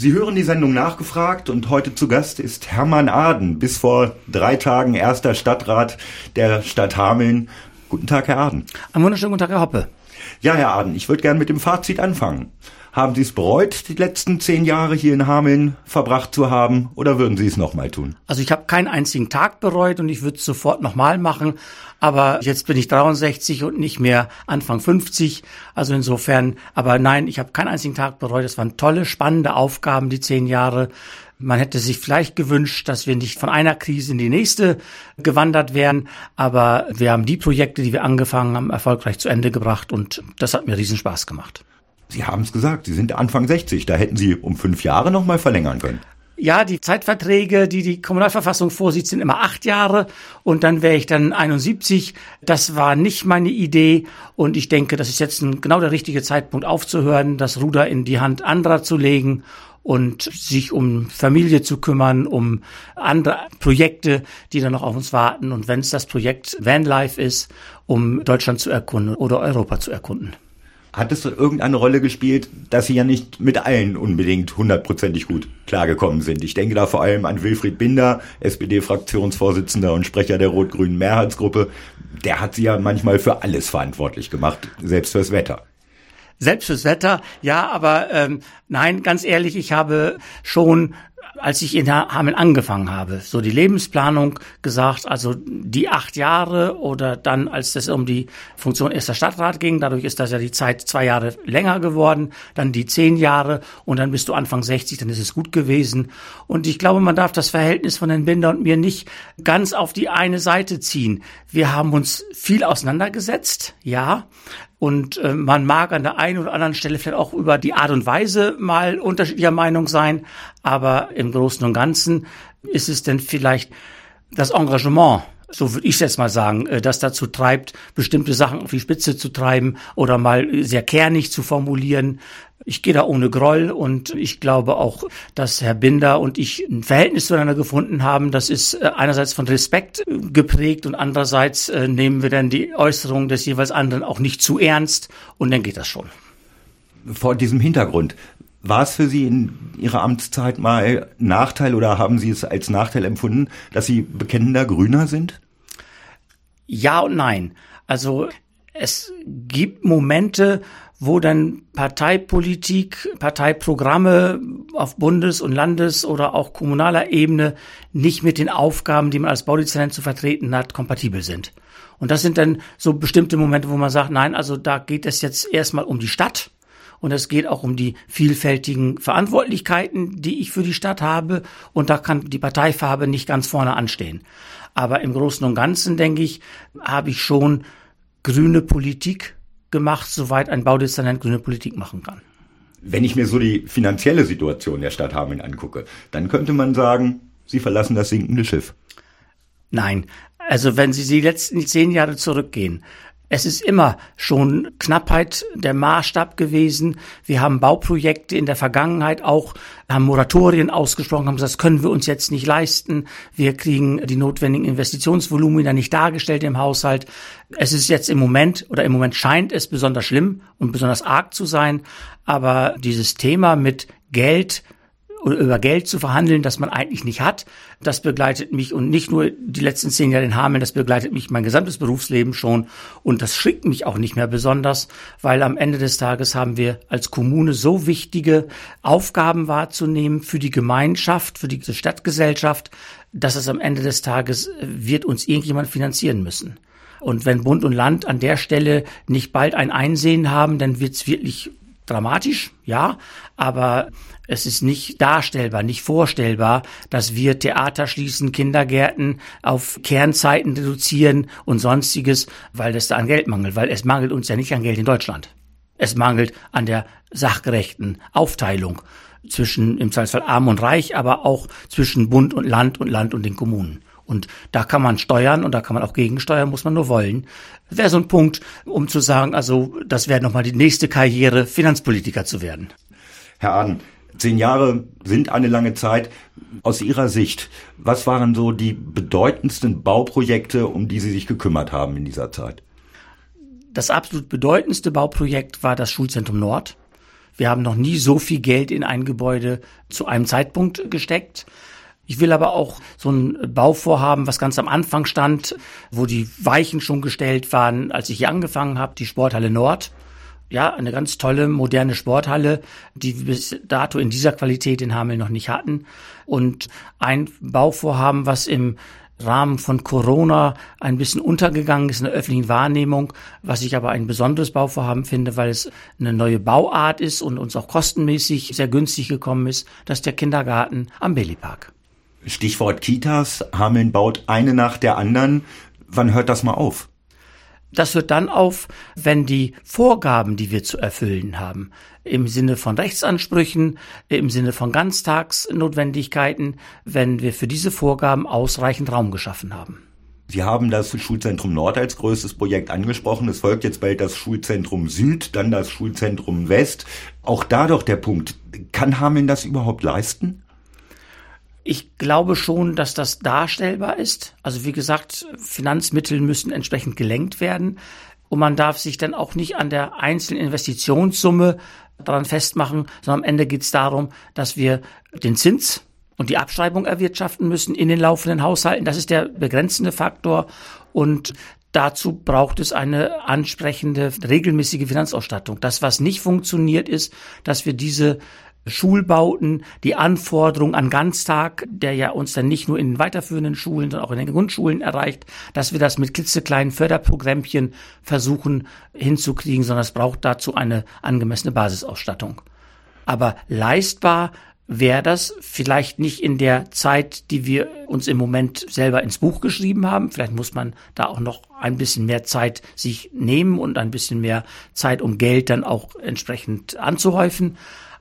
Sie hören die Sendung nachgefragt und heute zu Gast ist Hermann Aden, bis vor drei Tagen erster Stadtrat der Stadt Hameln. Guten Tag, Herr Aden. Einen wunderschönen guten Tag, Herr Hoppe. Ja, Herr Aden, ich würde gerne mit dem Fazit anfangen. Haben Sie es bereut, die letzten zehn Jahre hier in Hameln verbracht zu haben, oder würden Sie es nochmal tun? Also ich habe keinen einzigen Tag bereut und ich würde es sofort nochmal machen. Aber jetzt bin ich 63 und nicht mehr Anfang 50. Also insofern, aber nein, ich habe keinen einzigen Tag bereut. Es waren tolle, spannende Aufgaben, die zehn Jahre. Man hätte sich vielleicht gewünscht, dass wir nicht von einer Krise in die nächste gewandert wären, aber wir haben die Projekte, die wir angefangen haben, erfolgreich zu Ende gebracht und das hat mir riesen Spaß gemacht. Sie haben es gesagt, Sie sind Anfang 60, da hätten Sie um fünf Jahre noch mal verlängern können. Ja, die Zeitverträge, die die Kommunalverfassung vorsieht, sind immer acht Jahre und dann wäre ich dann 71. Das war nicht meine Idee und ich denke, das ist jetzt ein, genau der richtige Zeitpunkt aufzuhören, das Ruder in die Hand anderer zu legen und sich um Familie zu kümmern, um andere Projekte, die dann noch auf uns warten und wenn es das Projekt Vanlife ist, um Deutschland zu erkunden oder Europa zu erkunden. Hat es irgendeine Rolle gespielt, dass Sie ja nicht mit allen unbedingt hundertprozentig gut klargekommen sind? Ich denke da vor allem an Wilfried Binder, SPD-Fraktionsvorsitzender und Sprecher der rot-grünen Mehrheitsgruppe. Der hat Sie ja manchmal für alles verantwortlich gemacht, selbst fürs Wetter. Selbst fürs Wetter, ja, aber ähm, nein, ganz ehrlich, ich habe schon als ich in Hameln angefangen habe, so die Lebensplanung gesagt, also die acht Jahre oder dann, als es um die Funktion erster Stadtrat ging, dadurch ist das ja die Zeit zwei Jahre länger geworden, dann die zehn Jahre und dann bist du Anfang 60, dann ist es gut gewesen. Und ich glaube, man darf das Verhältnis von Herrn Binder und mir nicht ganz auf die eine Seite ziehen. Wir haben uns viel auseinandergesetzt, ja, und äh, man mag an der einen oder anderen Stelle vielleicht auch über die Art und Weise mal unterschiedlicher Meinung sein, aber im Großen und Ganzen ist es denn vielleicht das Engagement, so würde ich jetzt mal sagen, äh, das dazu treibt, bestimmte Sachen auf die Spitze zu treiben oder mal sehr kernig zu formulieren. Ich gehe da ohne Groll und ich glaube auch, dass Herr Binder und ich ein Verhältnis zueinander gefunden haben. Das ist äh, einerseits von Respekt äh, geprägt und andererseits nehmen wir dann die Äußerungen des jeweils anderen auch nicht zu ernst und dann geht das schon. Vor diesem Hintergrund, war es für Sie in Ihrer Amtszeit mal Nachteil oder haben Sie es als Nachteil empfunden, dass Sie bekennender Grüner sind? Ja und nein. Also es gibt Momente, wo dann Parteipolitik, Parteiprogramme auf Bundes- und Landes- oder auch kommunaler Ebene nicht mit den Aufgaben, die man als Baudezernent zu vertreten hat, kompatibel sind. Und das sind dann so bestimmte Momente, wo man sagt, nein, also da geht es jetzt erstmal um die Stadt und es geht auch um die vielfältigen Verantwortlichkeiten, die ich für die Stadt habe und da kann die Parteifarbe nicht ganz vorne anstehen. Aber im Großen und Ganzen, denke ich, habe ich schon grüne Politik gemacht, soweit ein Baudezernent grüne Politik machen kann. Wenn ich mir so die finanzielle Situation der Stadt Hameln angucke, dann könnte man sagen, Sie verlassen das sinkende Schiff. Nein, also wenn Sie die letzten zehn Jahre zurückgehen, es ist immer schon Knappheit der Maßstab gewesen. Wir haben Bauprojekte in der Vergangenheit auch, haben Moratorien ausgesprochen, haben gesagt, das können wir uns jetzt nicht leisten. Wir kriegen die notwendigen Investitionsvolumina nicht dargestellt im Haushalt. Es ist jetzt im Moment oder im Moment scheint es besonders schlimm und besonders arg zu sein. Aber dieses Thema mit Geld über Geld zu verhandeln, das man eigentlich nicht hat. Das begleitet mich und nicht nur die letzten zehn Jahre in Hameln, das begleitet mich mein gesamtes Berufsleben schon und das schickt mich auch nicht mehr besonders, weil am Ende des Tages haben wir als Kommune so wichtige Aufgaben wahrzunehmen für die Gemeinschaft, für die Stadtgesellschaft, dass es am Ende des Tages wird uns irgendjemand finanzieren müssen. Und wenn Bund und Land an der Stelle nicht bald ein Einsehen haben, dann wird es wirklich dramatisch, ja, aber es ist nicht darstellbar, nicht vorstellbar, dass wir Theater schließen, Kindergärten auf Kernzeiten reduzieren und sonstiges, weil es da an Geld mangelt, weil es mangelt uns ja nicht an Geld in Deutschland. Es mangelt an der sachgerechten Aufteilung zwischen im Zweifelsfall arm und reich, aber auch zwischen Bund und Land und Land und den Kommunen. Und da kann man steuern und da kann man auch gegensteuern, muss man nur wollen. Wäre so ein Punkt, um zu sagen, also das wäre nochmal die nächste Karriere, Finanzpolitiker zu werden. Herr Aden, zehn Jahre sind eine lange Zeit. Aus Ihrer Sicht, was waren so die bedeutendsten Bauprojekte, um die Sie sich gekümmert haben in dieser Zeit? Das absolut bedeutendste Bauprojekt war das Schulzentrum Nord. Wir haben noch nie so viel Geld in ein Gebäude zu einem Zeitpunkt gesteckt. Ich will aber auch so ein Bauvorhaben, was ganz am Anfang stand, wo die Weichen schon gestellt waren, als ich hier angefangen habe, die Sporthalle Nord. Ja, eine ganz tolle, moderne Sporthalle, die wir bis dato in dieser Qualität in Hameln noch nicht hatten. Und ein Bauvorhaben, was im Rahmen von Corona ein bisschen untergegangen ist in der öffentlichen Wahrnehmung, was ich aber ein besonderes Bauvorhaben finde, weil es eine neue Bauart ist und uns auch kostenmäßig sehr günstig gekommen ist, das ist der Kindergarten am Bailey Park. Stichwort Kitas. Hameln baut eine nach der anderen. Wann hört das mal auf? Das hört dann auf, wenn die Vorgaben, die wir zu erfüllen haben, im Sinne von Rechtsansprüchen, im Sinne von Ganztagsnotwendigkeiten, wenn wir für diese Vorgaben ausreichend Raum geschaffen haben. Sie haben das Schulzentrum Nord als größtes Projekt angesprochen. Es folgt jetzt bald das Schulzentrum Süd, dann das Schulzentrum West. Auch da doch der Punkt, kann Hameln das überhaupt leisten? Ich glaube schon, dass das darstellbar ist. Also wie gesagt, Finanzmittel müssen entsprechend gelenkt werden. Und man darf sich dann auch nicht an der einzelnen Investitionssumme daran festmachen, sondern am Ende geht es darum, dass wir den Zins und die Abschreibung erwirtschaften müssen in den laufenden Haushalten. Das ist der begrenzende Faktor. Und Dazu braucht es eine ansprechende, regelmäßige Finanzausstattung. Das, was nicht funktioniert, ist, dass wir diese Schulbauten, die Anforderung an Ganztag, der ja uns dann nicht nur in den weiterführenden Schulen, sondern auch in den Grundschulen erreicht, dass wir das mit klitzekleinen Förderprogrammchen versuchen hinzukriegen, sondern es braucht dazu eine angemessene Basisausstattung. Aber leistbar wäre das vielleicht nicht in der Zeit, die wir uns im Moment selber ins Buch geschrieben haben. Vielleicht muss man da auch noch ein bisschen mehr Zeit sich nehmen und ein bisschen mehr Zeit, um Geld dann auch entsprechend anzuhäufen.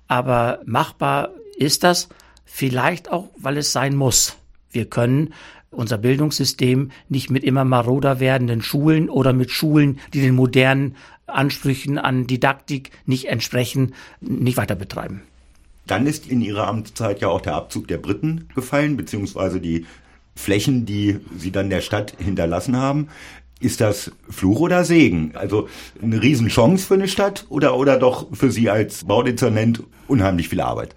Aber machbar ist das vielleicht auch, weil es sein muss. Wir können unser Bildungssystem nicht mit immer maroder werdenden Schulen oder mit Schulen, die den modernen Ansprüchen an Didaktik nicht entsprechen, nicht weiter betreiben. Dann ist in Ihrer Amtszeit ja auch der Abzug der Briten gefallen, beziehungsweise die Flächen, die Sie dann der Stadt hinterlassen haben. Ist das Fluch oder Segen? Also eine Riesenchance für eine Stadt oder, oder doch für Sie als Baudezernent unheimlich viel Arbeit?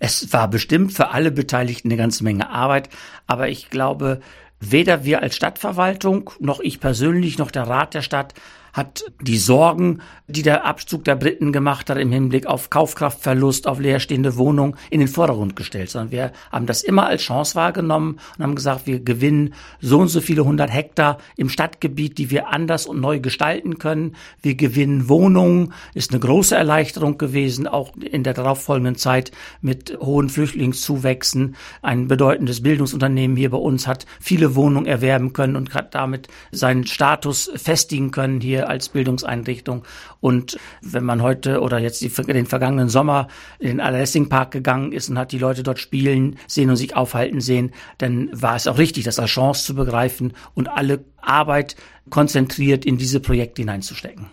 Es war bestimmt für alle Beteiligten eine ganze Menge Arbeit, aber ich glaube, weder wir als Stadtverwaltung noch ich persönlich noch der Rat der Stadt hat die Sorgen, die der Abzug der Briten gemacht hat im Hinblick auf Kaufkraftverlust, auf leerstehende Wohnungen in den Vordergrund gestellt, sondern wir haben das immer als Chance wahrgenommen und haben gesagt, wir gewinnen so und so viele hundert Hektar im Stadtgebiet, die wir anders und neu gestalten können. Wir gewinnen Wohnungen, ist eine große Erleichterung gewesen, auch in der darauffolgenden Zeit mit hohen Flüchtlingszuwächsen. Ein bedeutendes Bildungsunternehmen hier bei uns hat viele Wohnungen erwerben können und hat damit seinen Status festigen können hier als Bildungseinrichtung. Und wenn man heute oder jetzt die, den vergangenen Sommer in den Allerlessing Park gegangen ist und hat die Leute dort spielen sehen und sich aufhalten sehen, dann war es auch richtig, das als Chance zu begreifen und alle Arbeit konzentriert in diese Projekte hineinzustecken.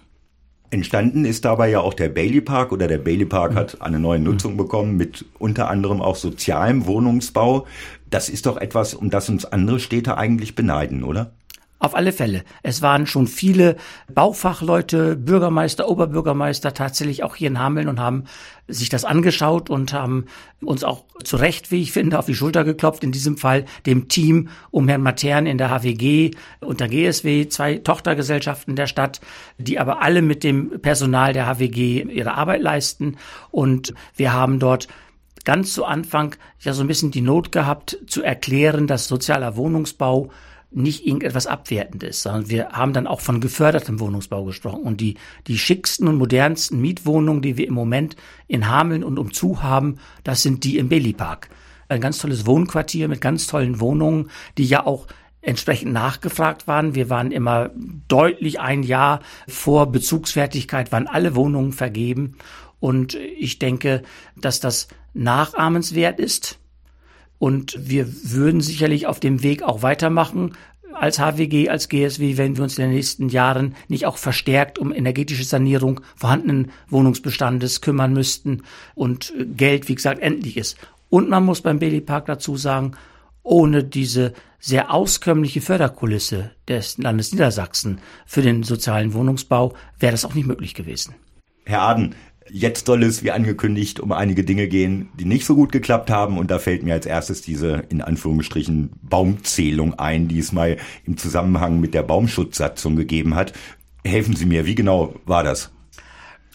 Entstanden ist dabei ja auch der Bailey Park oder der Bailey Park hat eine neue Nutzung bekommen mit unter anderem auch sozialem Wohnungsbau. Das ist doch etwas, um das uns andere Städte eigentlich beneiden, oder? Auf alle Fälle. Es waren schon viele Baufachleute, Bürgermeister, Oberbürgermeister tatsächlich auch hier in Hameln und haben sich das angeschaut und haben uns auch zu Recht, wie ich finde, auf die Schulter geklopft. In diesem Fall dem Team um Herrn Matern in der HWG und der GSW, zwei Tochtergesellschaften der Stadt, die aber alle mit dem Personal der HWG ihre Arbeit leisten. Und wir haben dort ganz zu Anfang ja so ein bisschen die Not gehabt, zu erklären, dass sozialer Wohnungsbau nicht irgendetwas Abwertendes, sondern wir haben dann auch von gefördertem Wohnungsbau gesprochen. Und die, die schicksten und modernsten Mietwohnungen, die wir im Moment in Hameln und umzu haben, das sind die im Bailey Park. Ein ganz tolles Wohnquartier mit ganz tollen Wohnungen, die ja auch entsprechend nachgefragt waren. Wir waren immer deutlich ein Jahr vor Bezugsfertigkeit, waren alle Wohnungen vergeben. Und ich denke, dass das nachahmenswert ist und wir würden sicherlich auf dem Weg auch weitermachen als HWG, als GSW, wenn wir uns in den nächsten Jahren nicht auch verstärkt um energetische Sanierung vorhandenen Wohnungsbestandes kümmern müssten und Geld, wie gesagt, endlich ist. Und man muss beim Bailey Park dazu sagen, ohne diese sehr auskömmliche Förderkulisse des Landes Niedersachsen für den sozialen Wohnungsbau wäre das auch nicht möglich gewesen. Herr Aden, Jetzt soll es, wie angekündigt, um einige Dinge gehen, die nicht so gut geklappt haben. Und da fällt mir als erstes diese, in Anführungsstrichen, Baumzählung ein, die es mal im Zusammenhang mit der Baumschutzsatzung gegeben hat. Helfen Sie mir, wie genau war das?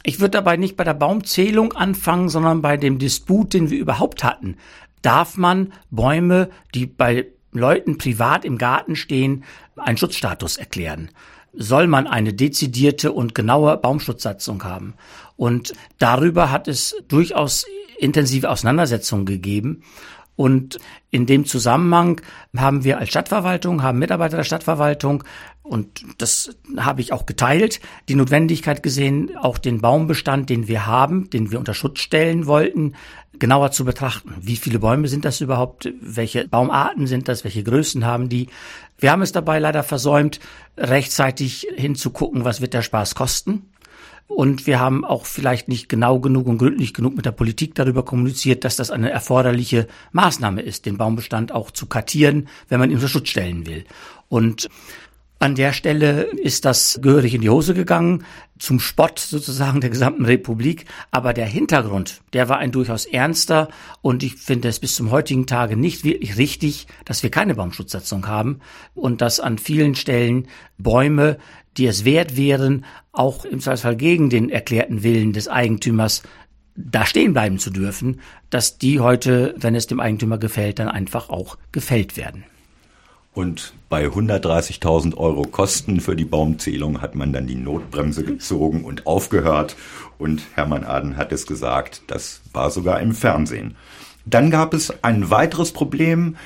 Ich würde dabei nicht bei der Baumzählung anfangen, sondern bei dem Disput, den wir überhaupt hatten. Darf man Bäume, die bei Leuten privat im Garten stehen, einen Schutzstatus erklären? Soll man eine dezidierte und genaue Baumschutzsatzung haben? Und darüber hat es durchaus intensive Auseinandersetzungen gegeben. Und in dem Zusammenhang haben wir als Stadtverwaltung, haben Mitarbeiter der Stadtverwaltung, und das habe ich auch geteilt, die Notwendigkeit gesehen, auch den Baumbestand, den wir haben, den wir unter Schutz stellen wollten, genauer zu betrachten. Wie viele Bäume sind das überhaupt? Welche Baumarten sind das? Welche Größen haben die? Wir haben es dabei leider versäumt, rechtzeitig hinzugucken, was wird der Spaß kosten. Und wir haben auch vielleicht nicht genau genug und gründlich genug mit der Politik darüber kommuniziert, dass das eine erforderliche Maßnahme ist, den Baumbestand auch zu kartieren, wenn man ihn unter Schutz stellen will. Und an der Stelle ist das gehörig in die Hose gegangen, zum Spott sozusagen der gesamten Republik. Aber der Hintergrund, der war ein durchaus ernster und ich finde es bis zum heutigen Tage nicht wirklich richtig, dass wir keine Baumschutzsatzung haben und dass an vielen Stellen Bäume, die es wert wären, auch im Zweifelsfall gegen den erklärten Willen des Eigentümers da stehen bleiben zu dürfen, dass die heute, wenn es dem Eigentümer gefällt, dann einfach auch gefällt werden. Und bei 130.000 Euro Kosten für die Baumzählung hat man dann die Notbremse gezogen und aufgehört. Und Hermann Aden hat es gesagt, das war sogar im Fernsehen. Dann gab es ein weiteres Problem.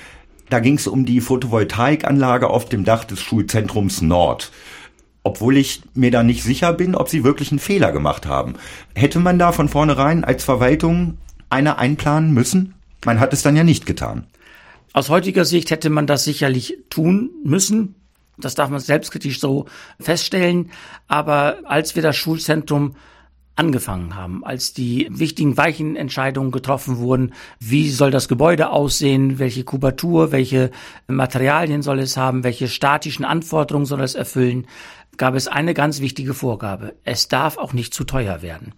Da ging es um die Photovoltaikanlage auf dem Dach des Schulzentrums Nord. Obwohl ich mir da nicht sicher bin, ob sie wirklich einen Fehler gemacht haben. Hätte man da von vornherein als Verwaltung eine einplanen müssen? Man hat es dann ja nicht getan. Aus heutiger Sicht hätte man das sicherlich tun müssen. Das darf man selbstkritisch so feststellen. Aber als wir das Schulzentrum angefangen haben, als die wichtigen Weichenentscheidungen getroffen wurden, wie soll das Gebäude aussehen, welche Kubatur, welche Materialien soll es haben, welche statischen Anforderungen soll es erfüllen, gab es eine ganz wichtige Vorgabe. Es darf auch nicht zu teuer werden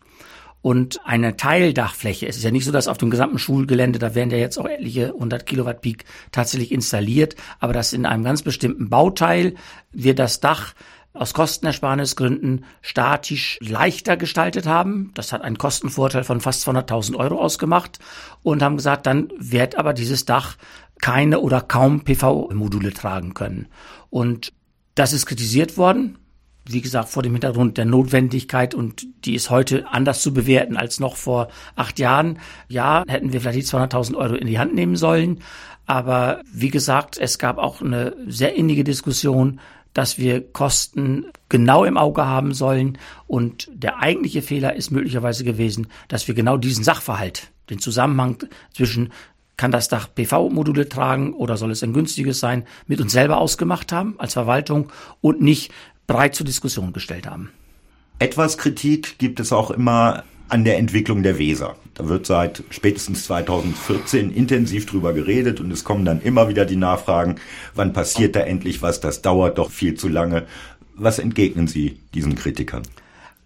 und eine Teildachfläche. Es ist ja nicht so, dass auf dem gesamten Schulgelände, da werden ja jetzt auch etliche 100 Kilowatt Peak tatsächlich installiert, aber dass in einem ganz bestimmten Bauteil wir das Dach aus Kostenersparnisgründen statisch leichter gestaltet haben. Das hat einen Kostenvorteil von fast 200.000 Euro ausgemacht und haben gesagt, dann wird aber dieses Dach keine oder kaum PV-Module tragen können. Und das ist kritisiert worden wie gesagt, vor dem Hintergrund der Notwendigkeit und die ist heute anders zu bewerten als noch vor acht Jahren. Ja, hätten wir vielleicht die 200.000 Euro in die Hand nehmen sollen. Aber wie gesagt, es gab auch eine sehr innige Diskussion, dass wir Kosten genau im Auge haben sollen. Und der eigentliche Fehler ist möglicherweise gewesen, dass wir genau diesen Sachverhalt, den Zusammenhang zwischen kann das Dach PV-Module tragen oder soll es ein günstiges sein, mit uns selber ausgemacht haben als Verwaltung und nicht breit zur Diskussion gestellt haben. Etwas Kritik gibt es auch immer an der Entwicklung der Weser. Da wird seit spätestens 2014 intensiv drüber geredet und es kommen dann immer wieder die Nachfragen, wann passiert da endlich was, das dauert doch viel zu lange. Was entgegnen Sie diesen Kritikern?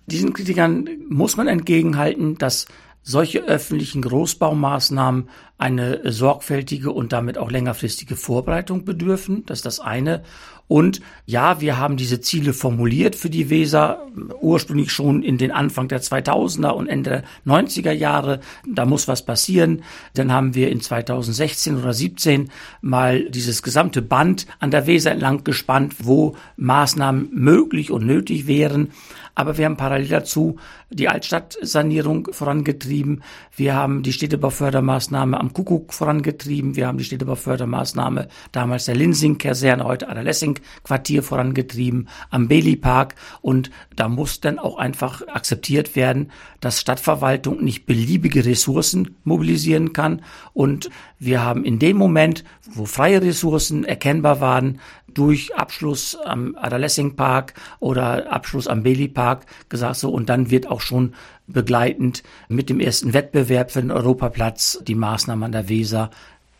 Diesen Kritikern muss man entgegenhalten, dass solche öffentlichen Großbaumaßnahmen eine sorgfältige und damit auch längerfristige Vorbereitung bedürfen. Das ist das eine. Und ja, wir haben diese Ziele formuliert für die Weser, ursprünglich schon in den Anfang der 2000er und Ende der 90er Jahre. Da muss was passieren. Dann haben wir in 2016 oder 17 mal dieses gesamte Band an der Weser entlang gespannt, wo Maßnahmen möglich und nötig wären. Aber wir haben parallel dazu die Altstadtsanierung vorangetrieben. Wir haben die Städtebaufördermaßnahme am Kuckuck vorangetrieben. Wir haben die Städtebaufördermaßnahme damals der Linsing-Kaserne, heute Adalessing-Quartier vorangetrieben, am Bailey-Park. Und da muss dann auch einfach akzeptiert werden, dass Stadtverwaltung nicht beliebige Ressourcen mobilisieren kann. Und wir haben in dem Moment, wo freie Ressourcen erkennbar waren, durch Abschluss am Adolescent Park oder Abschluss am Bailey Park gesagt so und dann wird auch schon begleitend mit dem ersten Wettbewerb für den Europaplatz die Maßnahmen an der Weser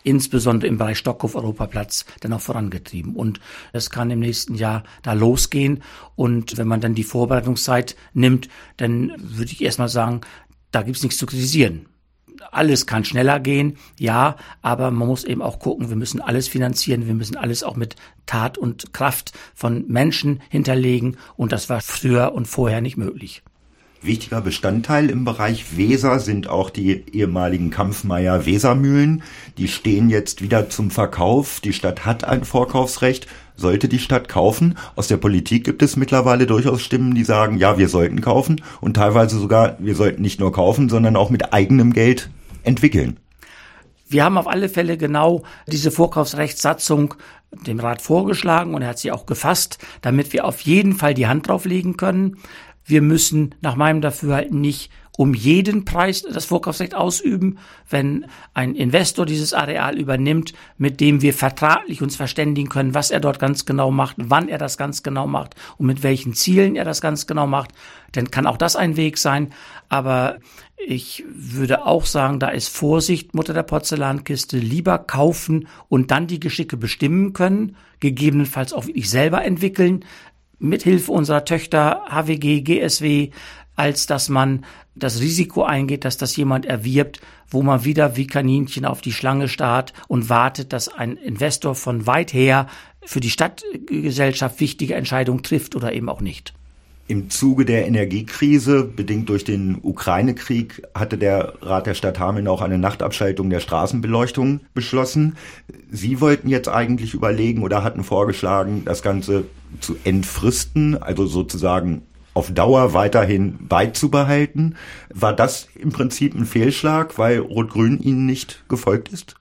insbesondere im Bereich Stockhof Europaplatz dann auch vorangetrieben. Und das kann im nächsten Jahr da losgehen. Und wenn man dann die Vorbereitungszeit nimmt, dann würde ich erstmal sagen, Da gibt's nichts zu kritisieren. Alles kann schneller gehen, ja, aber man muss eben auch gucken, wir müssen alles finanzieren, wir müssen alles auch mit Tat und Kraft von Menschen hinterlegen und das war früher und vorher nicht möglich. Wichtiger Bestandteil im Bereich Weser sind auch die ehemaligen Kampfmeier Wesermühlen. Die stehen jetzt wieder zum Verkauf. Die Stadt hat ein Vorkaufsrecht. Sollte die Stadt kaufen? Aus der Politik gibt es mittlerweile durchaus Stimmen, die sagen, ja, wir sollten kaufen und teilweise sogar, wir sollten nicht nur kaufen, sondern auch mit eigenem Geld entwickeln. Wir haben auf alle Fälle genau diese Vorkaufsrechtssatzung dem Rat vorgeschlagen und er hat sie auch gefasst, damit wir auf jeden Fall die Hand drauflegen können. Wir müssen nach meinem Dafürhalten nicht um jeden Preis das Vorkaufsrecht ausüben, wenn ein Investor dieses Areal übernimmt, mit dem wir vertraglich uns verständigen können, was er dort ganz genau macht, wann er das ganz genau macht und mit welchen Zielen er das ganz genau macht, dann kann auch das ein Weg sein. Aber ich würde auch sagen, da ist Vorsicht, Mutter der Porzellankiste, lieber kaufen und dann die Geschicke bestimmen können, gegebenenfalls auch wirklich selber entwickeln, mithilfe unserer Töchter HWG, GSW, als dass man das Risiko eingeht, dass das jemand erwirbt, wo man wieder wie Kaninchen auf die Schlange starrt und wartet, dass ein Investor von weit her für die Stadtgesellschaft wichtige Entscheidungen trifft oder eben auch nicht. Im Zuge der Energiekrise, bedingt durch den Ukraine-Krieg, hatte der Rat der Stadt Hameln auch eine Nachtabschaltung der Straßenbeleuchtung beschlossen. Sie wollten jetzt eigentlich überlegen oder hatten vorgeschlagen, das Ganze zu entfristen, also sozusagen auf Dauer weiterhin beizubehalten. War das im Prinzip ein Fehlschlag, weil Rot-Grün Ihnen nicht gefolgt ist?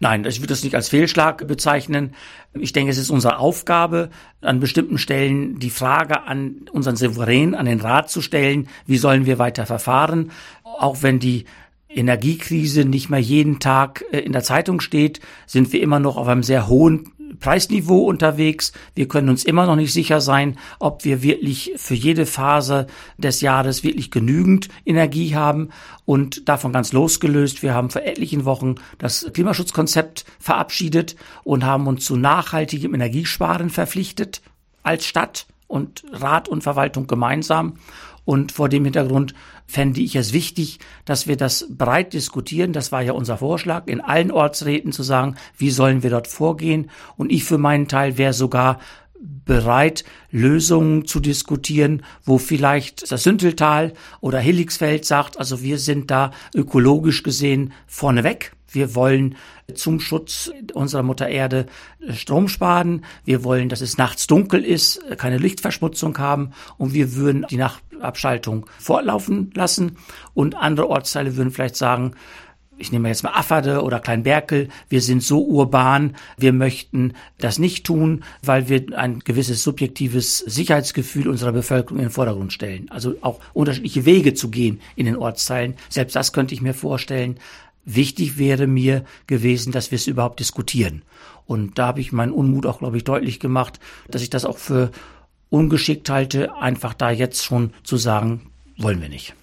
Nein, ich würde das nicht als Fehlschlag bezeichnen. Ich denke, es ist unsere Aufgabe, an bestimmten Stellen die Frage an unseren Souverän, an den Rat zu stellen, wie sollen wir weiter verfahren, auch wenn die Energiekrise nicht mehr jeden Tag äh, in der Zeitung steht, sind wir immer noch auf einem sehr hohen Preisniveau unterwegs. Wir können uns immer noch nicht sicher sein, ob wir wirklich für jede Phase des Jahres wirklich genügend Energie haben. Und davon ganz losgelöst, wir haben vor etlichen Wochen das Klimaschutzkonzept verabschiedet und haben uns zu nachhaltigem Energiesparen verpflichtet als Stadt und Rat und Verwaltung gemeinsam. Und vor dem Hintergrund fände ich es wichtig, dass wir das breit diskutieren. Das war ja unser Vorschlag, in allen Ortsräten zu sagen, wie sollen wir dort vorgehen. Und ich für meinen Teil wäre sogar bereit, Lösungen zu diskutieren, wo vielleicht das Sünteltal oder Hilligsfeld sagt, also wir sind da ökologisch gesehen vorneweg. Wir wollen zum Schutz unserer Mutter Erde Strom sparen. Wir wollen, dass es nachts dunkel ist, keine Lichtverschmutzung haben und wir würden die Nachtabschaltung fortlaufen lassen und andere Ortsteile würden vielleicht sagen, ich nehme jetzt mal Afferde oder Kleinberkel, wir sind so urban, wir möchten das nicht tun, weil wir ein gewisses subjektives Sicherheitsgefühl unserer Bevölkerung in den Vordergrund stellen. Also auch unterschiedliche Wege zu gehen in den Ortsteilen. Selbst das könnte ich mir vorstellen. Wichtig wäre mir gewesen, dass wir es überhaupt diskutieren. Und da habe ich meinen Unmut auch, glaube ich, deutlich gemacht, dass ich das auch für ungeschickt halte, einfach da jetzt schon zu sagen, wollen wir nicht.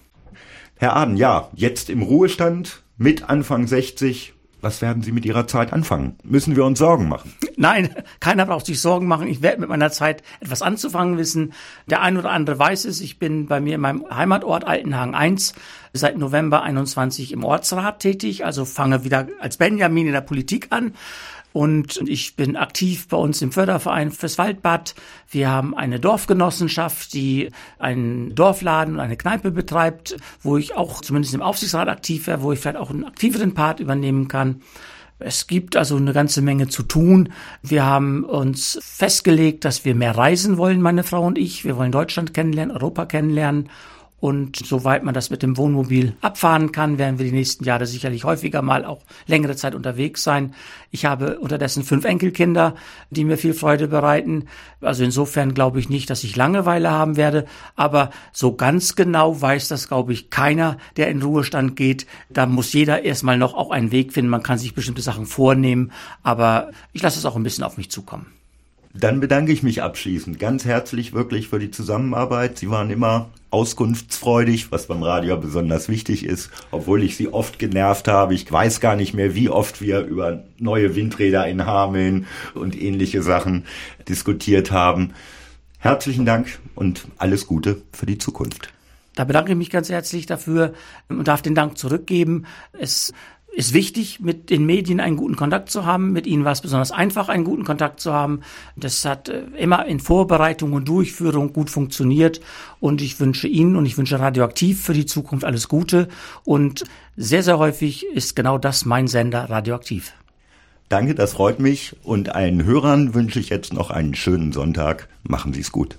Herr Aden, ja, jetzt im Ruhestand mit Anfang 60, was werden Sie mit Ihrer Zeit anfangen? Müssen wir uns Sorgen machen? Nein, keiner braucht sich Sorgen machen. Ich werde mit meiner Zeit etwas anzufangen wissen. Der ein oder andere weiß es. Ich bin bei mir in meinem Heimatort Altenhagen 1 seit November 21 im Ortsrat tätig, also fange wieder als Benjamin in der Politik an. Und ich bin aktiv bei uns im Förderverein fürs Waldbad. Wir haben eine Dorfgenossenschaft, die einen Dorfladen und eine Kneipe betreibt, wo ich auch zumindest im Aufsichtsrat aktiv wäre, wo ich vielleicht auch einen aktiveren Part übernehmen kann. Es gibt also eine ganze Menge zu tun. Wir haben uns festgelegt, dass wir mehr reisen wollen, meine Frau und ich. Wir wollen Deutschland kennenlernen, Europa kennenlernen und soweit man das mit dem Wohnmobil abfahren kann, werden wir die nächsten Jahre sicherlich häufiger mal auch längere Zeit unterwegs sein. Ich habe unterdessen fünf Enkelkinder, die mir viel Freude bereiten. Also insofern glaube ich nicht, dass ich Langeweile haben werde. Aber so ganz genau weiß das, glaube ich, keiner, der in Ruhestand geht. Da muss jeder erstmal noch auch einen Weg finden. Man kann sich bestimmte Sachen vornehmen. Aber ich lasse es auch ein bisschen auf mich zukommen. Dann bedanke ich mich abschließend ganz herzlich wirklich für die Zusammenarbeit. Sie waren immer auskunftsfreudig, was beim Radio besonders wichtig ist, obwohl ich Sie oft genervt habe. Ich weiß gar nicht mehr, wie oft wir über neue Windräder in Hameln und ähnliche Sachen diskutiert haben. Herzlichen Dank und alles Gute für die Zukunft. Da bedanke ich mich ganz herzlich dafür und darf den Dank zurückgeben. Es ist wichtig, mit den Medien einen guten Kontakt zu haben. Mit ihnen war es besonders einfach, einen guten Kontakt zu haben. Das hat äh, immer in Vorbereitung und Durchführung gut funktioniert. Und ich wünsche Ihnen und ich wünsche Radioaktiv für die Zukunft alles Gute. Und sehr, sehr häufig ist genau das mein Sender Radioaktiv. Danke, das freut mich. Und allen Hörern wünsche ich jetzt noch einen schönen Sonntag. Machen Sie es gut.